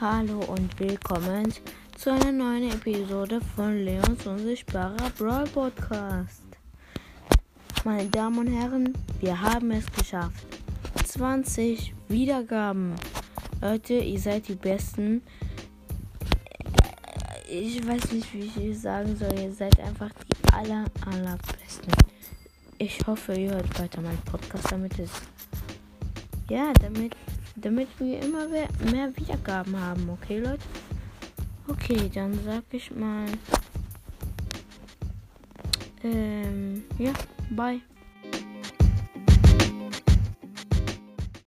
Hallo und willkommen zu einer neuen Episode von Leons unsichtbarer Brawl Podcast. Meine Damen und Herren, wir haben es geschafft. 20 Wiedergaben. Leute, ihr seid die Besten. Ich weiß nicht, wie ich es sagen soll. Ihr seid einfach die aller, allerbesten. Ich hoffe, ihr hört weiter meinen Podcast, damit es. Ja, damit damit wir immer mehr Wiedergaben haben, okay, Leute? Okay, dann sag ich mal. Ähm, ja, bye.